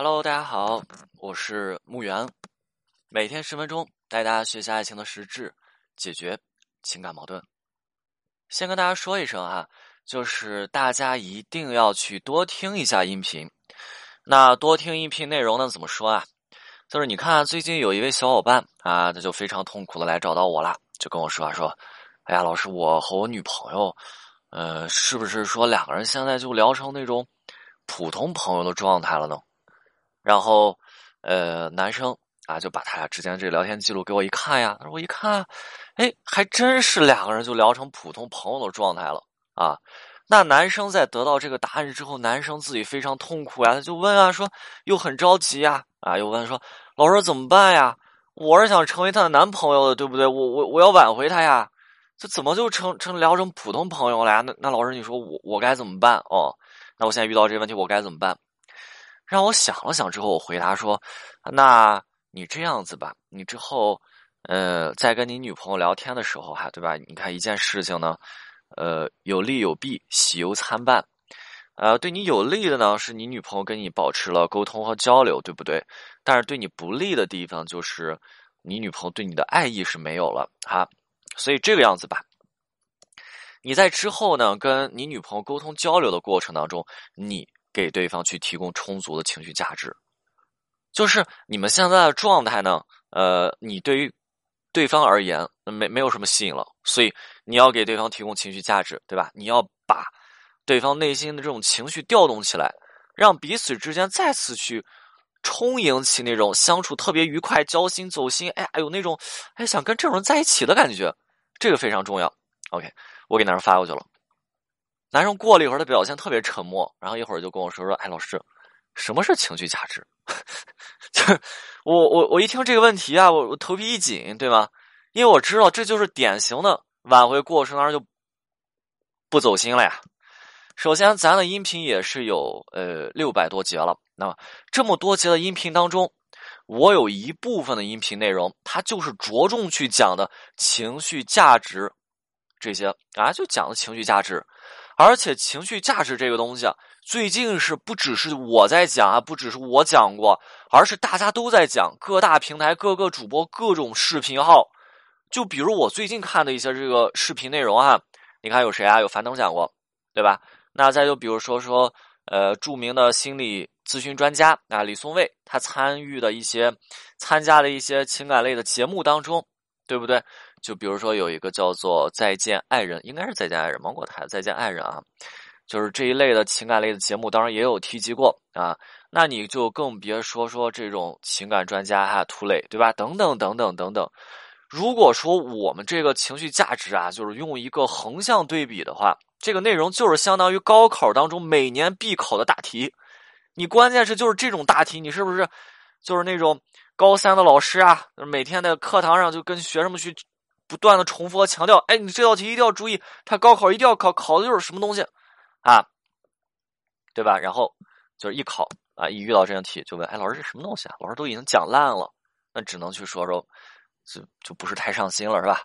Hello，大家好，我是木源，每天十分钟带大家学习爱情的实质，解决情感矛盾。先跟大家说一声啊，就是大家一定要去多听一下音频。那多听音频内容呢，怎么说啊？就是你看，最近有一位小伙伴啊，他就非常痛苦的来找到我了，就跟我说啊，说，哎呀，老师，我和我女朋友，呃，是不是说两个人现在就聊成那种普通朋友的状态了呢？然后，呃，男生啊，就把他俩之间这个聊天记录给我一看呀。：“我一看，哎，还真是两个人就聊成普通朋友的状态了啊。”那男生在得到这个答案之后，男生自己非常痛苦呀，他就问啊，说又很着急呀，啊，又问说：“老师怎么办呀？我是想成为她的男朋友的，对不对？我我我要挽回她呀，这怎么就成成聊成普通朋友了呀？那那老师，你说我我该怎么办？哦，那我现在遇到这个问题，我该怎么办？”让我想了想之后，我回答说：“那你这样子吧，你之后，呃，在跟你女朋友聊天的时候，哈，对吧？你看一件事情呢，呃，有利有弊，喜忧参半。呃，对你有利的呢，是你女朋友跟你保持了沟通和交流，对不对？但是对你不利的地方，就是你女朋友对你的爱意是没有了，哈。所以这个样子吧，你在之后呢，跟你女朋友沟通交流的过程当中，你。”给对方去提供充足的情绪价值，就是你们现在的状态呢？呃，你对于对方而言没没有什么吸引了，所以你要给对方提供情绪价值，对吧？你要把对方内心的这种情绪调动起来，让彼此之间再次去充盈起那种相处特别愉快、交心走心，哎呀，有那种哎想跟这种人在一起的感觉，这个非常重要。OK，我给男生发过去了。男生过了一会儿，他表现特别沉默，然后一会儿就跟我说说：“哎，老师，什么是情绪价值？” 就是我我我一听这个问题啊，我我头皮一紧，对吗？因为我知道这就是典型的挽回过程当中就不走心了呀。首先，咱的音频也是有呃六百多节了，那么这么多节的音频当中，我有一部分的音频内容，它就是着重去讲的情绪价值这些啊，就讲的情绪价值。而且情绪价值这个东西啊，最近是不只是我在讲啊，不只是我讲过，而是大家都在讲，各大平台、各个主播、各种视频号，就比如我最近看的一些这个视频内容啊，你看有谁啊？有樊登讲过，对吧？那再就比如说说，呃，著名的心理咨询专家啊，李松蔚，他参与的一些、参加的一些情感类的节目当中，对不对？就比如说有一个叫做《再见爱人》，应该是《再见爱人》芒果台《再见爱人》啊，就是这一类的情感类的节目，当然也有提及过啊。那你就更别说说这种情感专家哈，涂磊对吧？等等等等等等。如果说我们这个情绪价值啊，就是用一个横向对比的话，这个内容就是相当于高考当中每年必考的大题。你关键是就是这种大题，你是不是就是那种高三的老师啊，每天在课堂上就跟学生们去。不断的重复和强调，哎，你这道题一定要注意，他高考一定要考，考的就是什么东西，啊，对吧？然后就是一考啊，一遇到这样题就问，哎，老师这什么东西啊？老师都已经讲烂了，那只能去说说，就就不是太上心了，是吧？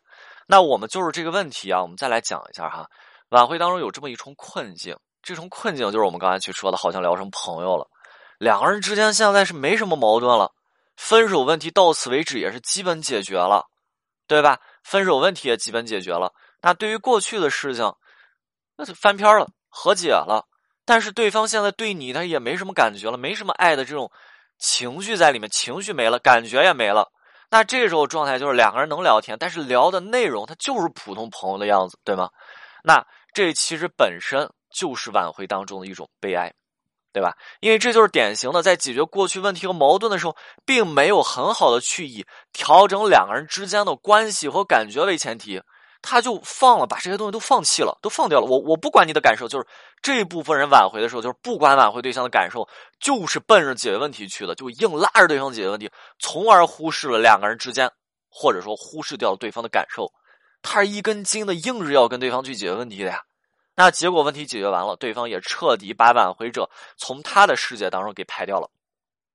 那我们就是这个问题啊，我们再来讲一下哈。晚会当中有这么一重困境，这重困境就是我们刚才去说的，好像聊成朋友了，两个人之间现在是没什么矛盾了，分手问题到此为止也是基本解决了，对吧？分手问题也基本解决了，那对于过去的事情，那就翻篇了，和解了。但是对方现在对你，他也没什么感觉了，没什么爱的这种情绪在里面，情绪没了，感觉也没了。那这时候状态就是两个人能聊天，但是聊的内容他就是普通朋友的样子，对吗？那这其实本身就是挽回当中的一种悲哀。对吧？因为这就是典型的，在解决过去问题和矛盾的时候，并没有很好的去以调整两个人之间的关系和感觉为前提，他就放了，把这些东西都放弃了，都放掉了。我我不管你的感受，就是这部分人挽回的时候，就是不管挽回对象的感受，就是奔着解决问题去的，就硬拉着对方解决问题，从而忽视了两个人之间，或者说忽视掉了对方的感受。他是一根筋的，硬是要跟对方去解决问题的呀。那结果问题解决完了，对方也彻底把挽回者从他的世界当中给排掉了，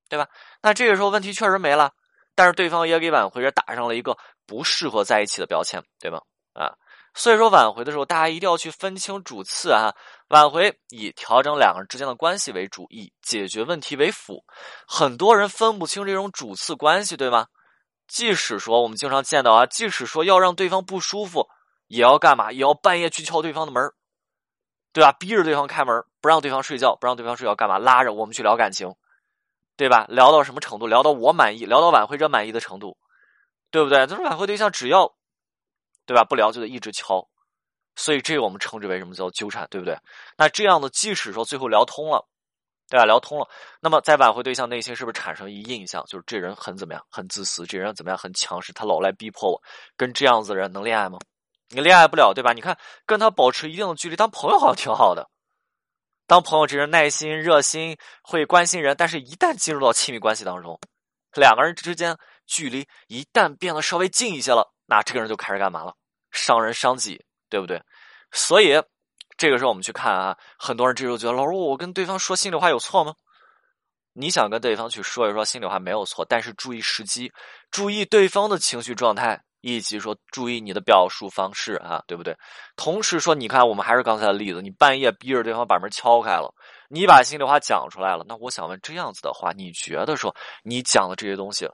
对吧？那这个时候问题确实没了，但是对方也给挽回者打上了一个不适合在一起的标签，对吧？啊，所以说挽回的时候，大家一定要去分清主次啊。挽回以调整两个人之间的关系为主，以解决问题为辅。很多人分不清这种主次关系，对吗？即使说我们经常见到啊，即使说要让对方不舒服，也要干嘛？也要半夜去敲对方的门对吧？逼着对方开门，不让对方睡觉，不让对方睡觉，干嘛？拉着我们去聊感情，对吧？聊到什么程度？聊到我满意，聊到挽回者满意的程度，对不对？这种挽回对象只要，对吧？不聊就得一直敲。所以这我们称之为什么叫纠缠，对不对？那这样的，即使说最后聊通了，对吧？聊通了，那么在挽回对象内心是不是产生一印象，就是这人很怎么样，很自私，这人怎么样，很强势，他老来逼迫我，跟这样子的人能恋爱吗？你恋爱不了，对吧？你看跟他保持一定的距离，当朋友好像挺好的。当朋友，这人耐心、热心，会关心人，但是一旦进入到亲密关系当中，两个人之间距离一旦变得稍微近一些了，那这个人就开始干嘛了？伤人伤己。对不对？所以这个时候我们去看啊，很多人这时候觉得老师，我跟对方说心里话有错吗？你想跟对方去说一说心里话没有错，但是注意时机，注意对方的情绪状态，以及说注意你的表述方式啊，对不对？同时说，你看我们还是刚才的例子，你半夜逼着对方把门敲开了，你把心里话讲出来了，那我想问，这样子的话，你觉得说你讲的这些东西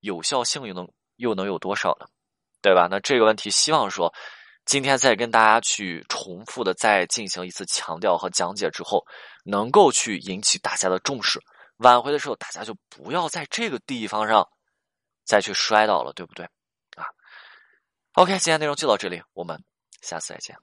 有效性又能又能有多少呢？对吧？那这个问题，希望说。今天再跟大家去重复的再进行一次强调和讲解之后，能够去引起大家的重视。挽回的时候，大家就不要在这个地方上再去摔倒了，对不对？，OK，今天内容就到这里，我们下次再见。